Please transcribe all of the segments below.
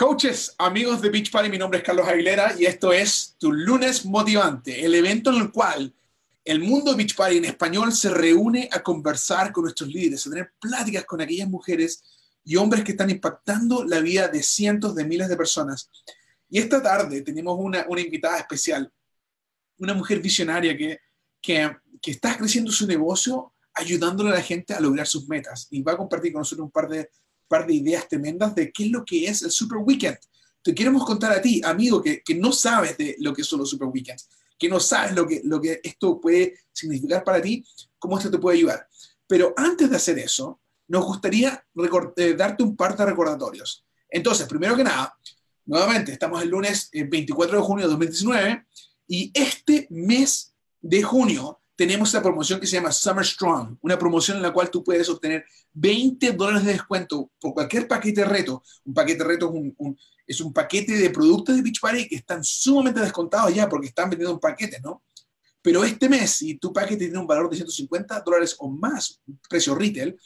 Coaches, amigos de Beach Party, mi nombre es Carlos Aguilera y esto es Tu Lunes Motivante, el evento en el cual el mundo Beach Party en español se reúne a conversar con nuestros líderes, a tener pláticas con aquellas mujeres y hombres que están impactando la vida de cientos de miles de personas. Y esta tarde tenemos una, una invitada especial, una mujer visionaria que, que, que está creciendo su negocio ayudándole a la gente a lograr sus metas y va a compartir con nosotros un par de par de ideas tremendas de qué es lo que es el Super Weekend. Te queremos contar a ti, amigo, que, que no sabes de lo que son los Super Weekends, que no sabes lo que, lo que esto puede significar para ti, cómo esto te puede ayudar. Pero antes de hacer eso, nos gustaría eh, darte un par de recordatorios. Entonces, primero que nada, nuevamente, estamos el lunes 24 de junio de 2019 y este mes de junio tenemos la promoción que se llama Summer Strong, una promoción en la cual tú puedes obtener 20 dólares de descuento por cualquier paquete de reto. Un paquete de reto es un, es un paquete de productos de Beach Party que están sumamente descontados ya porque están vendiendo un paquete, ¿no? Pero este mes, si tu paquete tiene un valor de 150 dólares o más, precio retail,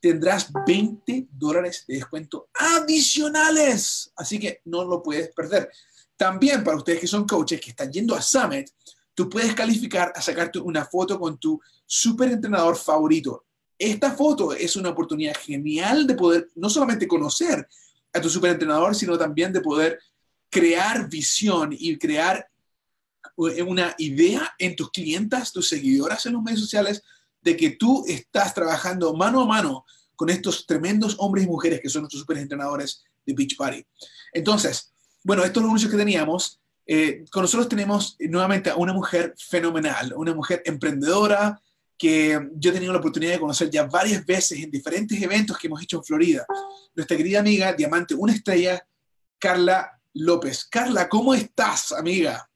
tendrás 20 dólares de descuento adicionales. Así que no lo puedes perder. También para ustedes que son coaches que están yendo a Summit, tú puedes calificar a sacarte una foto con tu super entrenador favorito. Esta foto es una oportunidad genial de poder no solamente conocer a tu super entrenador, sino también de poder crear visión y crear una idea en tus clientas, tus seguidoras en los medios sociales, de que tú estás trabajando mano a mano con estos tremendos hombres y mujeres que son nuestros super entrenadores de Beach Party. Entonces, bueno, estos son los anuncios que teníamos. Eh, con nosotros tenemos nuevamente a una mujer fenomenal, una mujer emprendedora que yo he tenido la oportunidad de conocer ya varias veces en diferentes eventos que hemos hecho en Florida. Nuestra querida amiga, Diamante Una Estrella, Carla López. Carla, ¿cómo estás, amiga?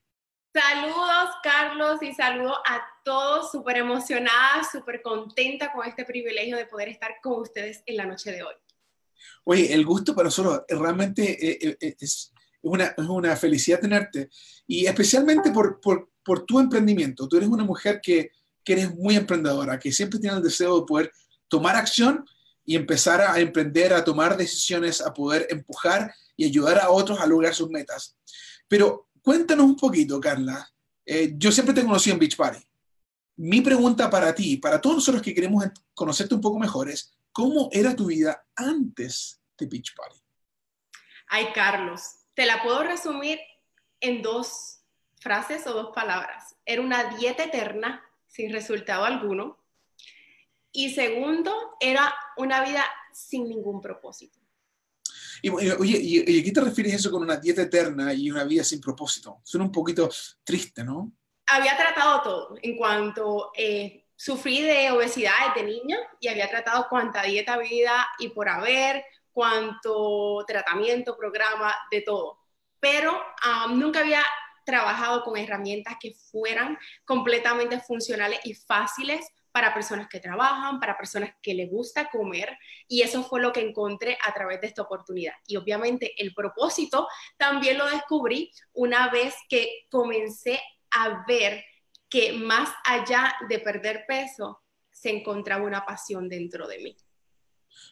Saludos, Carlos, y saludo a todos, súper emocionada, súper contenta con este privilegio de poder estar con ustedes en la noche de hoy. Oye, el gusto para nosotros realmente eh, eh, es, una, es una felicidad tenerte y especialmente por, por, tu emprendimiento. Tú eres una mujer que, que eres muy emprendedora, que siempre tiene el deseo de poder tomar acción y empezar a emprender, a tomar decisiones, a poder empujar y ayudar a otros a lograr sus metas. Pero cuéntanos un poquito, Carla. Eh, yo siempre te conocí en Beach Party. Mi pregunta para ti, para todos nosotros que queremos conocerte un poco mejor es, ¿cómo era tu vida antes de Beach Party? Ay, Carlos, te la puedo resumir en dos frases o dos palabras. Era una dieta eterna sin resultado alguno. Y segundo, era una vida sin ningún propósito. Y, oye, ¿y, a qué te refieres eso con una dieta eterna y una vida sin propósito? Suena un poquito triste, ¿no? Había tratado todo en cuanto eh, sufrí de obesidad desde niño y había tratado cuánta dieta, vida y por haber, cuanto tratamiento, programa, de todo. Pero um, nunca había trabajado con herramientas que fueran completamente funcionales y fáciles para personas que trabajan, para personas que les gusta comer, y eso fue lo que encontré a través de esta oportunidad. Y obviamente el propósito también lo descubrí una vez que comencé a ver que más allá de perder peso, se encontraba una pasión dentro de mí.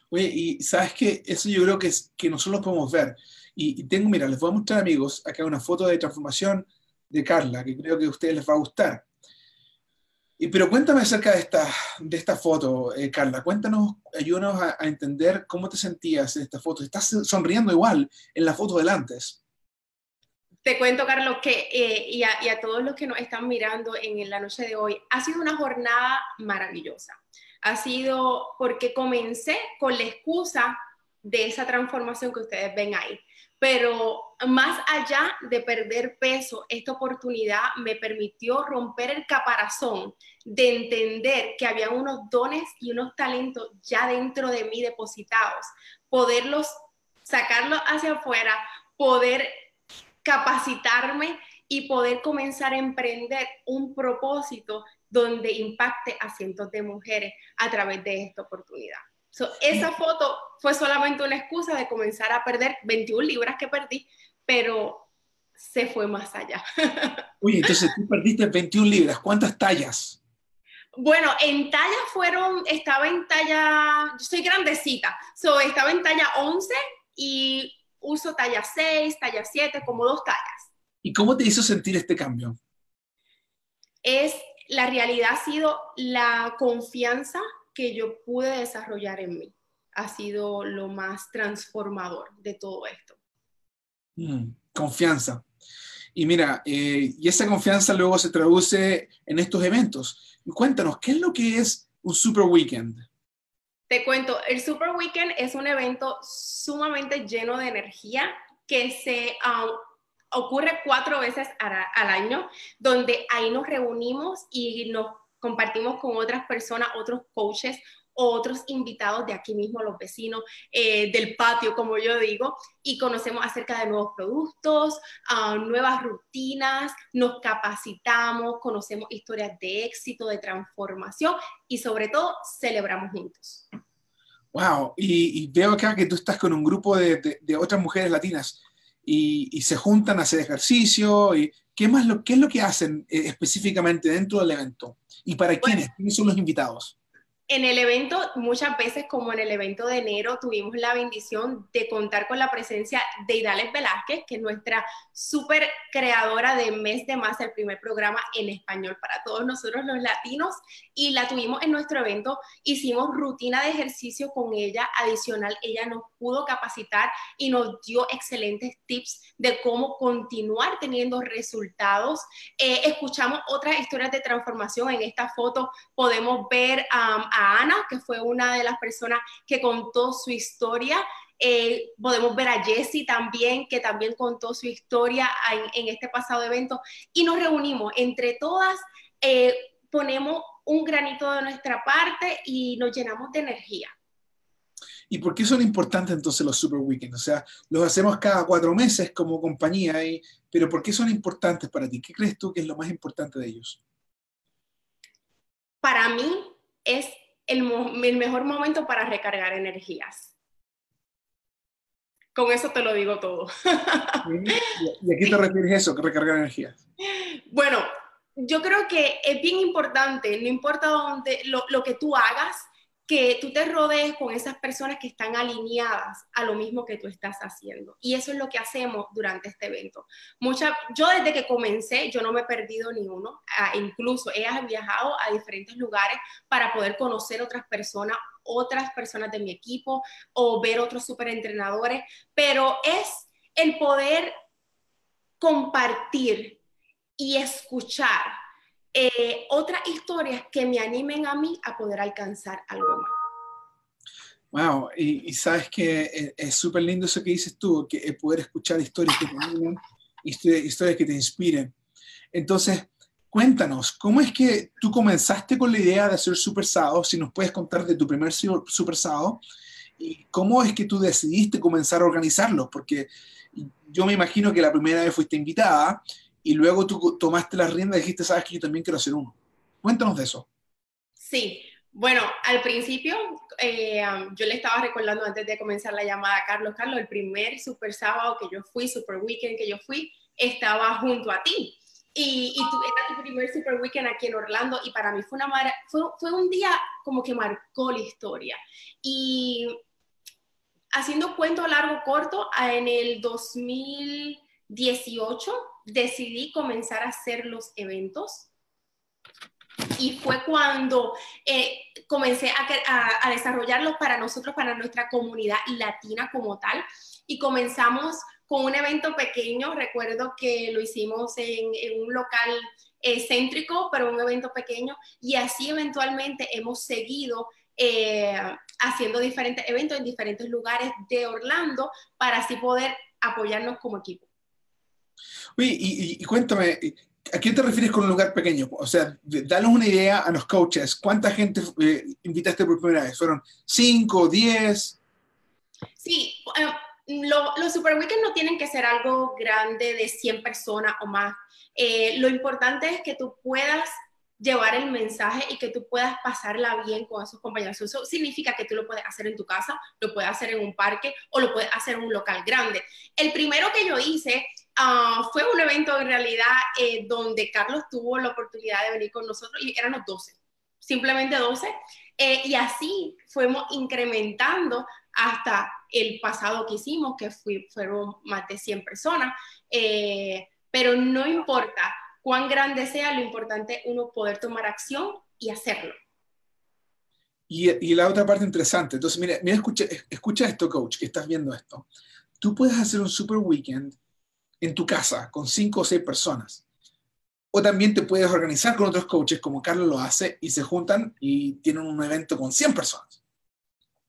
Oye, y sabes que eso yo creo que, es, que nosotros lo podemos ver. Y, tengo, mira, les voy a mostrar, amigos, acá una foto de transformación de Carla, que creo que a ustedes les va a gustar. Y, pero cuéntame acerca de esta, de esta foto, eh, Carla. Cuéntanos, ayúdanos a, entender cómo te sentías en esta foto. Estás sonriendo igual en la foto del antes. Te cuento, Carlos, que eh, y, a, y, a, todos los que nos están mirando en la noche de hoy, ha sido una jornada maravillosa ha sido porque comencé con la excusa de esa transformación que ustedes ven ahí. Pero más allá de perder peso, esta oportunidad me permitió romper el caparazón de entender que había unos dones y unos talentos ya dentro de mí depositados, poderlos sacarlos hacia afuera, poder capacitarme y poder comenzar a emprender un propósito donde impacte a cientos de mujeres a través de esta oportunidad. esa foto fue solamente una excusa de comenzar a perder 21 libras que perdí, pero se fue más allá. Oye, entonces tú perdiste 21 libras, ¿cuántas tallas? Bueno, en talla fueron, estaba en talla, yo soy grandecita, so, estaba en talla 11 y uso talla 6, talla 7, como dos tallas. ¿Y cómo te hizo sentir este cambio? Es, la realidad ha sido la confianza que yo pude desarrollar en mí. Ha sido lo más transformador de todo esto. Mm, confianza. Y mira, eh, y esa confianza luego se traduce en estos eventos. Cuéntanos, ¿qué es lo que es un Super Weekend? Te cuento, el Super Weekend es un evento sumamente lleno de energía que se um, ocurre cuatro veces al año, donde ahí nos reunimos y nos compartimos con otras personas, otros coaches, otros invitados de aquí mismo, los vecinos eh, del patio, como yo digo, y conocemos acerca de nuevos productos, ah, nuevas rutinas, nos capacitamos, conocemos historias de éxito, de transformación y sobre todo celebramos juntos. Wow, y, veo acá que tú estás con un grupo de, otras mujeres latinas y, se juntan a hacer ejercicio. Y, ¿qué, más lo, ¿Qué es lo que hacen eh, específicamente dentro del evento? ¿Y para quiénes? ¿Quiénes son los invitados? En el evento, muchas veces como en el evento de enero, tuvimos la bendición de contar con la presencia de Idales Velázquez, que es nuestra súper creadora de Mes de Más, el primer programa en español para todos nosotros los latinos, y la tuvimos en nuestro evento, hicimos rutina de ejercicio con ella, adicional, ella nos pudo capacitar y nos dio excelentes tips de cómo continuar teniendo resultados. Eh, escuchamos otras historias de transformación, en esta foto podemos ver a a Ana, que fue una de las personas que contó su historia. Eh, podemos ver a Jessie también, que también contó su historia en, este pasado evento. Y nos reunimos entre todas, eh, ponemos un granito de nuestra parte y nos llenamos de energía. ¿Y por qué son importantes entonces los Super Weekends? O sea, los hacemos cada cuatro meses como compañía, pero ¿por qué son importantes para ti? ¿Qué crees tú que es lo más importante de ellos? Para mí es el, mejor momento para recargar energías. Con eso te lo digo todo. ¿Y a qué te refieres eso, recargar energías? Bueno, yo creo que es bien importante, no importa dónde, lo, lo que tú hagas, que tú te rodees con esas personas que están alineadas a lo mismo que tú estás haciendo. Y eso es lo que hacemos durante este evento. Mucha, yo desde que comencé, yo no me he perdido ni uno. Ah, incluso he viajado a diferentes lugares para poder conocer otras personas, otras personas de mi equipo o ver otros superentrenadores. Pero es el poder compartir y escuchar eh, otras historias que me animen a mí a poder alcanzar algo más. Wow, y, sabes que es súper lindo eso que dices tú, que es poder escuchar historias que te animen, historias, que te inspiren. Entonces, cuéntanos, ¿cómo es que tú comenzaste con la idea de hacer Super Sábado? Si nos puedes contar de tu primer Super Sábado, y cómo es que tú decidiste comenzar a organizarlo, porque yo me imagino que la primera vez fuiste invitada y luego tú tomaste la rienda y dijiste, sabes que yo también quiero hacer uno. Cuéntanos de eso. Sí, bueno, al principio eh, yo le estaba recordando antes de comenzar la llamada a Carlos, Carlos, el primer super sábado que yo fui, super weekend que yo fui, estaba junto a ti. Y, y era tu primer super weekend aquí en Orlando y para mí fue, una fue, fue un día como que marcó la historia. Y haciendo cuento largo, corto, en el 2018 decidí comenzar a hacer los eventos y fue cuando eh, comencé a, desarrollarlos para nosotros, para nuestra comunidad latina como tal. Y comenzamos con un evento pequeño, recuerdo que lo hicimos en, un local eh, céntrico, pero un evento pequeño, y así eventualmente hemos seguido eh, haciendo diferentes eventos en diferentes lugares de Orlando para así poder apoyarnos como equipo. Oye, y, cuéntame, ¿a qué te refieres con un lugar pequeño? O sea, danos una idea a los coaches. ¿Cuánta gente eh, invitaste por primera vez? ¿Fueron cinco, diez? Sí, los Super Weekend no tienen que ser algo grande de 100 personas o más. Eh, lo importante es que tú puedas llevar el mensaje y que tú puedas pasarla bien con esos compañeros. Eso significa que tú lo puedes hacer en tu casa, lo puedes hacer en un parque o lo puedes hacer en un local grande. El primero que yo hice uh, fue un evento en realidad eh, donde Carlos tuvo la oportunidad de venir con nosotros y éramos 12, simplemente 12. Eh, y así fuimos incrementando hasta el pasado que hicimos, que fueron más de 100 personas, eh, pero no importa cuán grande sea, lo importante es uno poder tomar acción y hacerlo. Y, la otra parte interesante, entonces mira, mira escucha, escucha esto, coach, que estás viendo esto. Tú puedes hacer un super weekend en tu casa con cinco o seis personas. O también te puedes organizar con otros coaches, como Carlos lo hace, y se juntan y tienen un evento con 100 personas.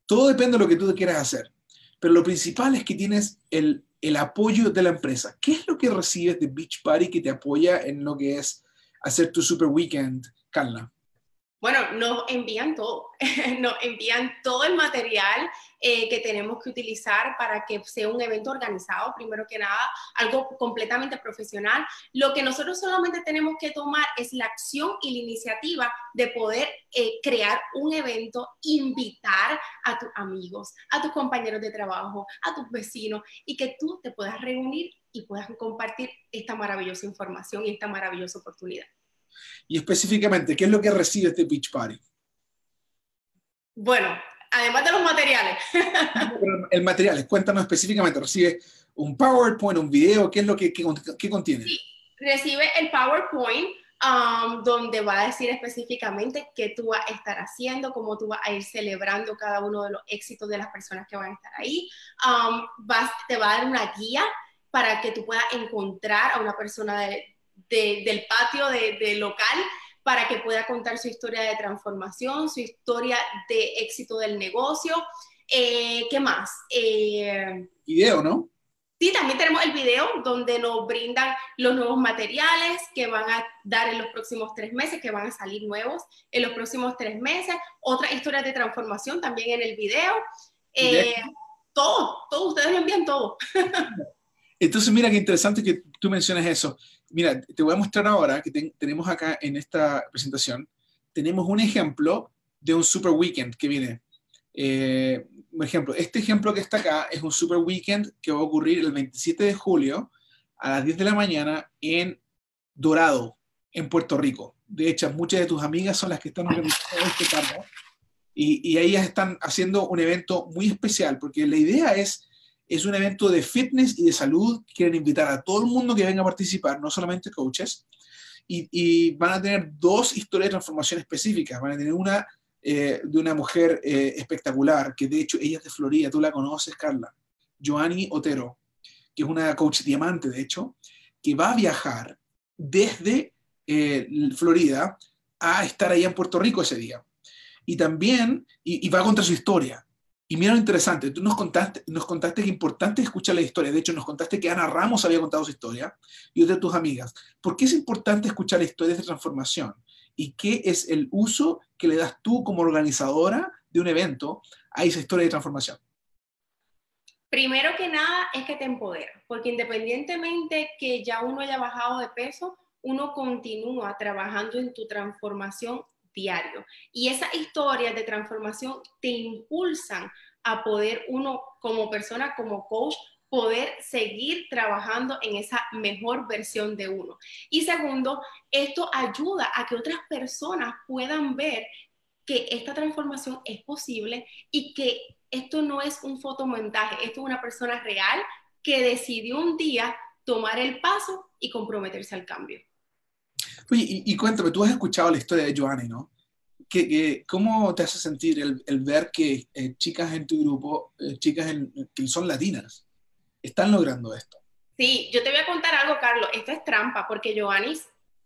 Todo depende de lo que tú quieras hacer. Pero lo principal es que tienes el, el apoyo de la empresa. ¿Qué es lo que recibes de Beach Party que te apoya en lo que es hacer tu super weekend, Carla? Bueno, nos envían todo, nos envían todo el material eh, que tenemos que utilizar para que sea un evento organizado, primero que nada, algo completamente profesional. Lo que nosotros solamente tenemos que tomar es la acción y la iniciativa de poder eh, crear un evento, invitar a tus amigos, a tus compañeros de trabajo, a tus vecinos y que tú te puedas reunir y puedas compartir esta maravillosa información y esta maravillosa oportunidad. Y específicamente, ¿qué es lo que recibe este Beach Party? Bueno, además de los materiales. el material, cuéntanos específicamente, ¿recibe un PowerPoint, un video? ¿Qué es lo que, contiene? Sí, recibe el PowerPoint um, donde va a decir específicamente qué tú vas a estar haciendo, cómo tú vas a ir celebrando cada uno de los éxitos de las personas que van a estar ahí. Um, te va a dar una guía para que tú puedas encontrar a una persona de, del patio de, local para que pueda contar su historia de transformación, su historia de éxito del negocio. Eh, ¿Qué más? Eh, video, ¿no? Sí, también tenemos el video donde nos brindan los nuevos materiales que van a dar en los próximos tres meses, que van a salir nuevos en los próximos tres meses. Otras historias de transformación también en el video. Eh, todo, todo, ustedes lo envían todo. Entonces, mira qué interesante que tú menciones eso. Mira, te voy a mostrar ahora que tenemos acá en esta presentación, tenemos un ejemplo de un super weekend que viene. Eh, por ejemplo, este ejemplo que está acá es un super weekend que va a ocurrir el 27 de julio a las 10 de la mañana en Dorado, en Puerto Rico. De hecho, muchas de tus amigas son las que están organizando este cargo y, y ellas están haciendo un evento muy especial porque la idea es es un evento de fitness y de salud. Quieren invitar a todo el mundo que venga a participar, no solamente coaches. Y, van a tener dos historias de transformación específicas. Van a tener una eh, de una mujer eh, espectacular, que de hecho ella es de Florida, tú la conoces, Carla, Joanny Otero, que es una coach diamante, de hecho, que va a viajar desde eh, Florida a estar allá en Puerto Rico ese día. Y también, y va a contar su historia. Y mira lo interesante, tú nos contaste, nos contaste que es importante escuchar la historia. De hecho, nos contaste que Ana Ramos había contado su historia y otra de tus amigas. ¿Por qué es importante escuchar historias de transformación? ¿Y qué es el uso que le das tú como organizadora de un evento a esa historia de transformación? Primero que nada es que te empodera, porque independientemente que ya uno haya bajado de peso, uno continúa trabajando en tu transformación diario. Y esas historias de transformación te impulsan a poder uno como persona, como coach, poder seguir trabajando en esa mejor versión de uno. Y segundo, esto ayuda a que otras personas puedan ver que esta transformación es posible y que esto no es un fotomontaje, esto es una persona real que decidió un día tomar el paso y comprometerse al cambio. Oye, y, cuéntame, tú has escuchado la historia de Joanny, ¿no? ¿Qué, cómo te hace sentir el, ver que eh, chicas en tu grupo, eh, chicas que son latinas, están logrando esto? Sí, yo te voy a contar algo, Carlos. Esto es trampa, porque Joanny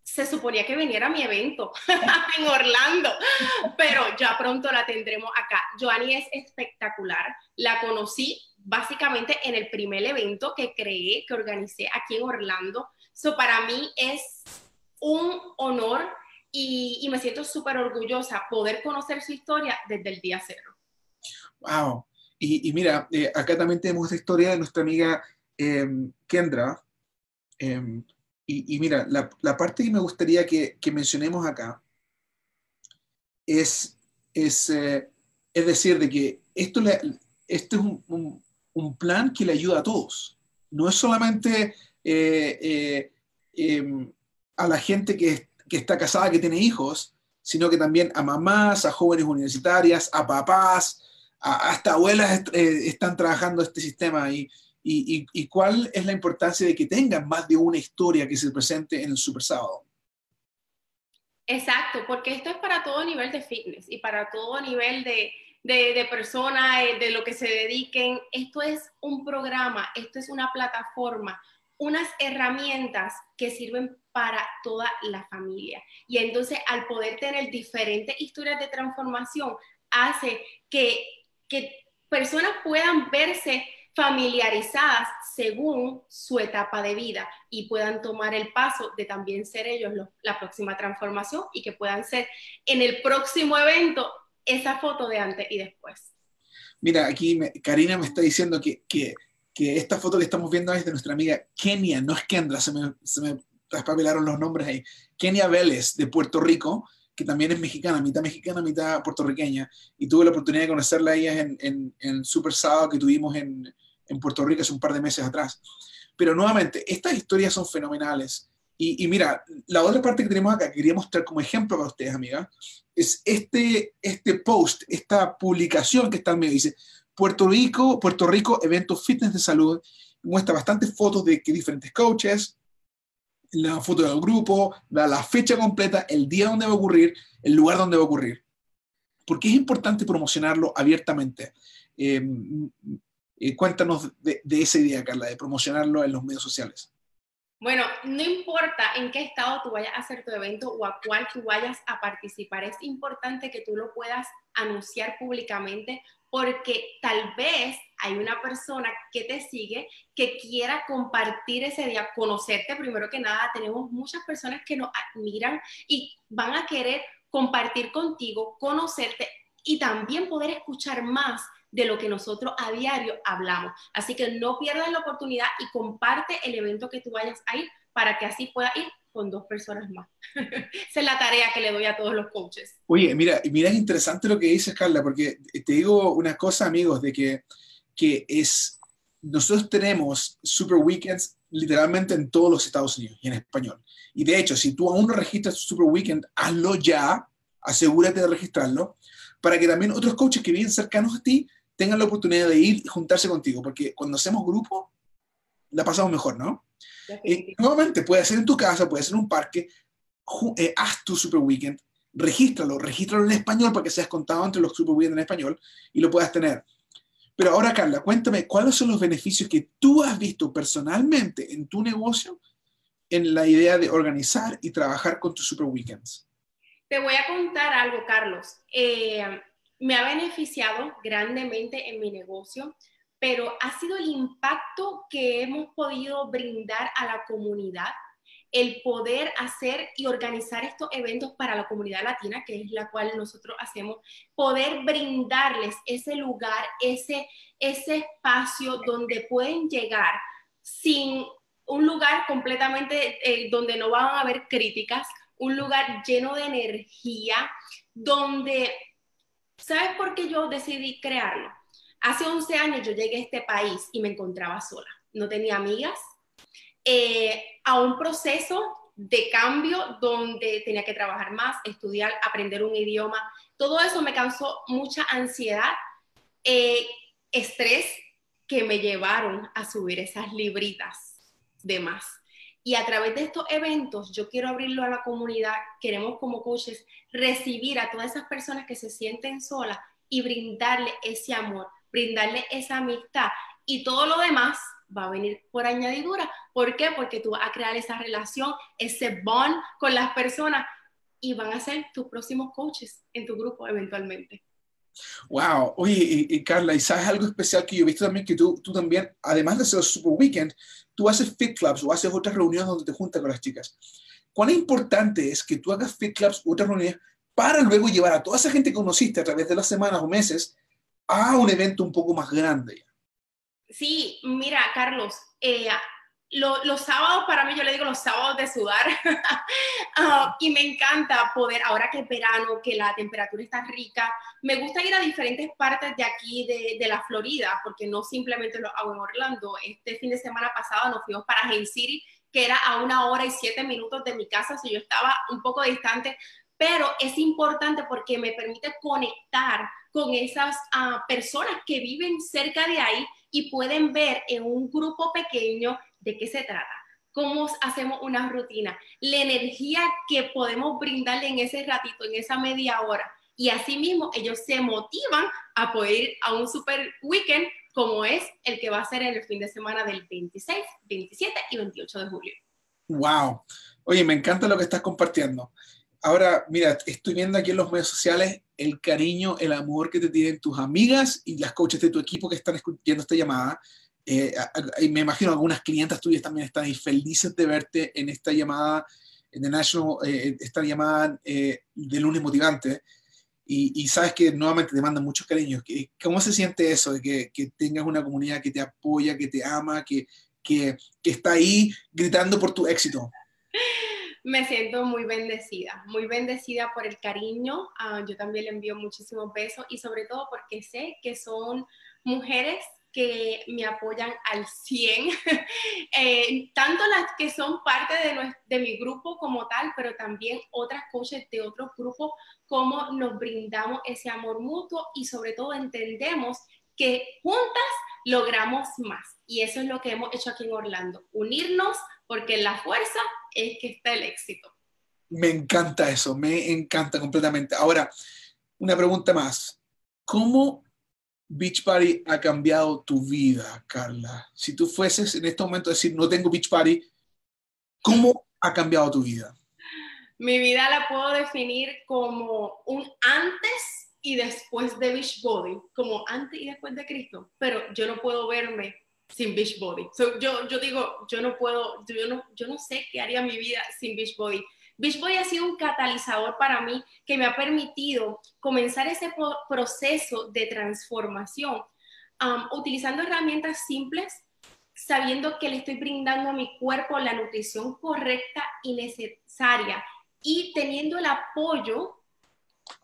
se suponía que viniera a mi evento en Orlando, pero ya pronto la tendremos acá. Joanny es espectacular. La conocí básicamente en el primer evento que creé, que organicé aquí en Orlando. So, para mí es un honor y, me siento súper orgullosa poder conocer su historia desde el día cero. Wow. Y, mira, eh, acá también tenemos la historia de nuestra amiga em, Kendra. Em, y, mira, la, la, parte que me gustaría que, que mencionemos acá es, es, eh, es decir, de que esto, le, esto es un, un, plan que le ayuda a todos. No es solamente eh, em, a la gente que, que está casada, que tiene hijos, sino que también a mamás, a jóvenes universitarias, a papás, hasta abuelas eh, están trabajando este sistema y, y, y, cuál es la importancia de que tengan más de una historia que se presente en el Super Sábado. Exacto, porque esto es para todo nivel de fitness y para todo nivel de, de, de eh, de lo que se dediquen. Esto es un programa, esto es una plataforma, unas herramientas que sirven para toda la familia. Y entonces al poder tener diferentes historias de transformación, hace que, que personas puedan verse familiarizadas según su etapa de vida y puedan tomar el paso de también ser ellos la próxima transformación y que puedan ser en el próximo evento esa foto de antes y después. Mira, aquí Karina me está diciendo que, que, que, esta foto que estamos viendo es de nuestra amiga Kenia, no es Kendra, se me, se me traspapilaron los nombres ahí. Kenia Vélez, de Puerto Rico, que también es mexicana, mitad mexicana, mitad puertorriqueña, y tuve la oportunidad de conocerla a ella en, en, Super Sábado que tuvimos en, en Puerto Rico hace un par de meses atrás. Pero nuevamente, estas historias son fenomenales. Y, mira, la otra parte que tenemos acá, que quería mostrar como ejemplo para ustedes, amiga, es este, este post, esta publicación que está en medio. Dice, Puerto Rico, Puerto Rico, evento fitness de salud. Muestra bastantes fotos de diferentes coaches, la foto del grupo, la, fecha completa, el día donde va a ocurrir, el lugar donde va a ocurrir. Porque es importante promocionarlo abiertamente. Eh, eh, cuéntanos de, esa idea, Carla, de promocionarlo en los medios sociales. Bueno, no importa en qué estado tú vayas a hacer tu evento o a cuál tú vayas a participar, es importante que tú lo puedas anunciar públicamente porque tal vez hay una persona que te sigue que quiera compartir ese día, conocerte primero que nada. Tenemos muchas personas que nos admiran y van a querer compartir contigo, conocerte y también poder escuchar más de lo que nosotros a diario hablamos. Así que no pierdas la oportunidad y comparte el evento que tú vayas a ir para que así pueda ir con dos personas más. Esa es la tarea que le doy a todos los coaches. Oye, mira, mira, es interesante lo que dices, Carla, porque te digo una cosa, amigos, de que, que es, nosotros tenemos Super Weekends literalmente en todos los Estados Unidos y en español. Y de hecho, si tú aún no registras tu Super Weekend, hazlo ya, asegúrate de registrarlo, para que también otros coaches que viven cercanos a ti tengan la oportunidad de ir y juntarse contigo, porque cuando hacemos grupo, la pasamos mejor, ¿no? Y, nuevamente, puede ser en tu casa, puede ser en un parque, eh, haz tu Super Weekend, regístralo, regístralo en español para que seas contado entre los Super Weekend en español y lo puedas tener. Pero ahora, Carla, cuéntame, ¿cuáles son los beneficios que tú has visto personalmente en tu negocio en la idea de organizar y trabajar con tus Super Weekends? Te voy a contar algo, Carlos. Eh, me ha beneficiado grandemente en mi negocio, pero ha sido el impacto que hemos podido brindar a la comunidad, el poder hacer y organizar estos eventos para la comunidad latina, que es la cual nosotros hacemos, poder brindarles ese lugar, ese, ese espacio donde pueden llegar sin un lugar completamente eh, donde no van a haber críticas, un lugar lleno de energía, donde ¿Sabes por qué yo decidí crearlo? Hace 11 años yo llegué a este país y me encontraba sola. No tenía amigas. Eh, a un proceso de cambio donde tenía que trabajar más, estudiar, aprender un idioma. Todo eso me causó mucha ansiedad, eh, estrés que me llevaron a subir esas libritas de más. Y a través de estos eventos, yo quiero abrirlo a la comunidad, queremos como coaches recibir a todas esas personas que se sienten solas y brindarle ese amor, brindarle esa amistad y todo lo demás va a venir por añadidura. ¿Por qué? Porque tú vas a crear esa relación, ese bond con las personas y van a ser tus próximos coaches en tu grupo eventualmente. Wow, oye, y, Carla, ¿y sabes algo especial que yo he visto también? Que tú, tú también, además de hacer Super Weekend, tú haces fit clubs o haces otras reuniones donde te juntas con las chicas. ¿Cuán importante es que tú hagas fit clubs o otras reuniones para luego llevar a toda esa gente que conociste a través de las semanas o meses a un evento un poco más grande? Sí, mira, Carlos, eh, los sábados para mí, yo le digo los sábados de sudar. Ah, y me encanta poder, ahora que es verano, que la temperatura está rica, me gusta ir a diferentes partes de aquí, de, de, la Florida, porque no simplemente lo hago en Orlando. Este fin de semana pasado nos fuimos para Haines City, que era a una hora y siete minutos de mi casa, si yo estaba un poco distante, pero es importante porque me permite conectar con esas ah, personas que viven cerca de ahí y pueden ver en un grupo pequeño de qué se trata cómo hacemos una rutina, la energía que podemos brindarle en ese ratito, en esa media hora. Y asimismo, ellos se motivan a poder ir a un super weekend como es el que va a ser en el fin de semana del 26, 27 y 28 de julio. Wow. Oye, me encanta lo que estás compartiendo. Ahora, mira, estoy viendo aquí en los medios sociales el cariño, el amor que te tienen tus amigas y las coaches de tu equipo que están escuchando esta llamada. Eh, me imagino algunas clientas tuyas también están ahí felices de verte en esta llamada, en The National, eh, esta llamada eh, de lunes motivante. Y, sabes que nuevamente te mandan muchos cariños. ¿Cómo se siente eso de que, que tengas una comunidad que te apoya, que te ama, que, que, que está ahí gritando por tu éxito? me siento muy bendecida, muy bendecida por el cariño. Ah, yo también le envío muchísimos besos y sobre todo porque sé que son mujeres que me apoyan al 100, eh, tanto las que son parte de, de, mi grupo como tal, pero también otras coaches de otros grupos, cómo nos brindamos ese amor mutuo y sobre todo entendemos que juntas logramos más. Y eso es lo que hemos hecho aquí en Orlando, unirnos porque la fuerza es que está el éxito. Me encanta eso, me encanta completamente. Ahora, una pregunta más. ¿Cómo Beach Party ha cambiado tu vida, Carla? Si tú fueses en este momento decir, no tengo Beach Party, ¿cómo ha cambiado tu vida? Mi vida la puedo definir como un antes y después de Beach Body, como antes y después de Cristo, pero yo no puedo verme sin Beach Body. yo, yo digo, yo no puedo, yo no, yo no sé qué haría mi vida sin Beach Body. Beachbody ha sido un catalizador para mí que me ha permitido comenzar ese proceso de transformación utilizando herramientas simples, sabiendo que le estoy brindando a mi cuerpo la nutrición correcta y necesaria y teniendo el apoyo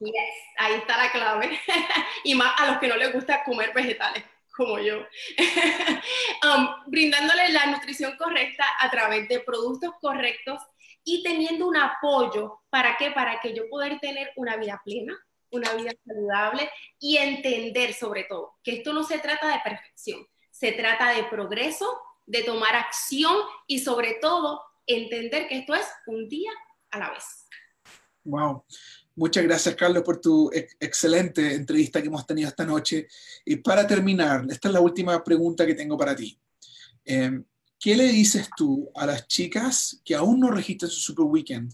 Yes, ahí está la clave. y más a los que no les gusta comer vegetales, como yo. um, brindándole la nutrición correcta a través de productos correctos y teniendo un apoyo, ¿para qué? Para que yo poder tener una vida plena, una vida saludable y entender sobre todo que esto no se trata de perfección, se trata de progreso, de tomar acción y sobre todo entender que esto es un día a la vez. Wow. Muchas gracias, Carlos, por tu excelente entrevista que hemos tenido esta noche. Y para terminar, esta es la última pregunta que tengo para ti. Eh, ¿qué le dices tú a las chicas que aún no registran su Super Weekend,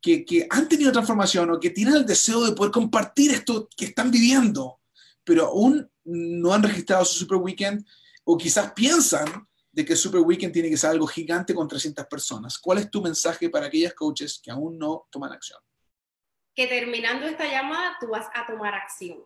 que, que, han tenido transformación o que tienen el deseo de poder compartir esto que están viviendo, pero aún no han registrado su Super Weekend o quizás piensan de que Super Weekend tiene que ser algo gigante con 300 personas? ¿Cuál es tu mensaje para aquellas coaches que aún no toman acción? Que terminando esta llamada tú vas a tomar acción.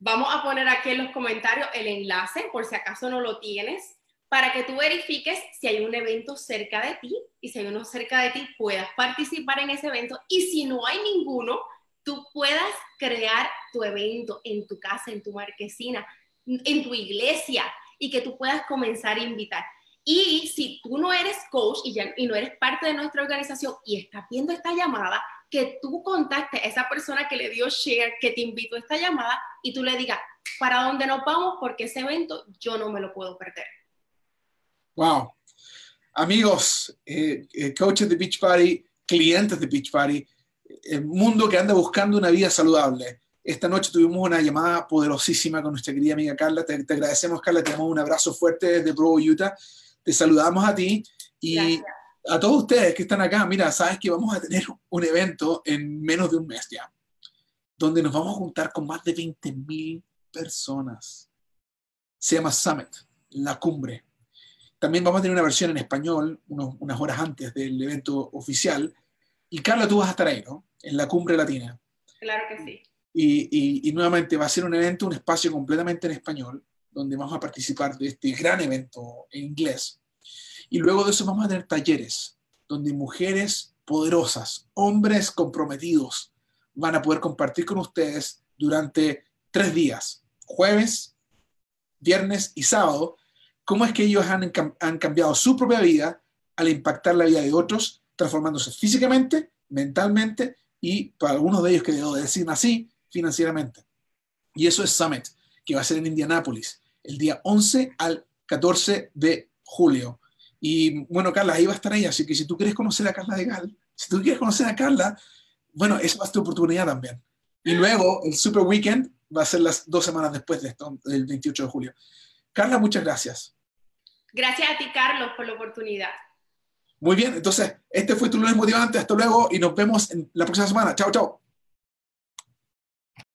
Vamos a poner aquí en los comentarios el enlace por si acaso no lo tienes para que tú verifiques si hay un evento cerca de ti y si hay uno cerca de ti puedas participar en ese evento y si no hay ninguno, tú puedas crear tu evento en tu casa, en tu marquesina, en tu iglesia y que tú puedas comenzar a invitar. Y si tú no eres coach y, ya, no eres parte de nuestra organización y estás viendo esta llamada, que tú contactes a esa persona que le dio share, que te invitó a esta llamada y tú le digas, ¿para dónde nos vamos? Porque ese evento yo no me lo puedo perder. Wow. Amigos, eh, eh, coaches de Beach Party, clientes de Beach Party, el mundo que anda buscando una vida saludable. Esta noche tuvimos una llamada poderosísima con nuestra querida amiga Carla. Te, agradecemos, Carla. Te damos un abrazo fuerte desde Provo, Utah. Te saludamos a ti y a todos ustedes que están acá. Mira, sabes que vamos a tener un evento en menos de un mes ya, donde nos vamos a juntar con más de 20 mil personas. Se llama Summit, la cumbre también vamos a tener una versión en español unas horas antes del evento oficial. Y Carla, tú vas a estar ahí, ¿no? En la cumbre latina. Claro que sí. Y, y, nuevamente va a ser un evento, un espacio completamente en español, donde vamos a participar de este gran evento en inglés. Y luego de eso vamos a tener talleres, donde mujeres poderosas, hombres comprometidos, van a poder compartir con ustedes durante tres días, jueves, viernes y sábado, cómo es que ellos han, han cambiado su propia vida al impactar la vida de otros, transformándose físicamente, mentalmente y para algunos de ellos que debo decir así, financieramente. Y eso es Summit, que va a ser en Indianápolis, el día 11 al 14 de julio. Y bueno, Carla, ahí va a estar ella, así que si tú quieres conocer a Carla de Gal, si tú quieres conocer a Carla, bueno, esa va a ser tu oportunidad también. Y luego el Super Weekend va a ser las dos semanas después de esto, el 28 de julio. Carla, muchas gracias. Gracias a ti, Carlos, por la oportunidad. Muy bien, entonces, este fue tu lunes motivante. Hasta luego y nos vemos en la próxima semana. Chao, chao.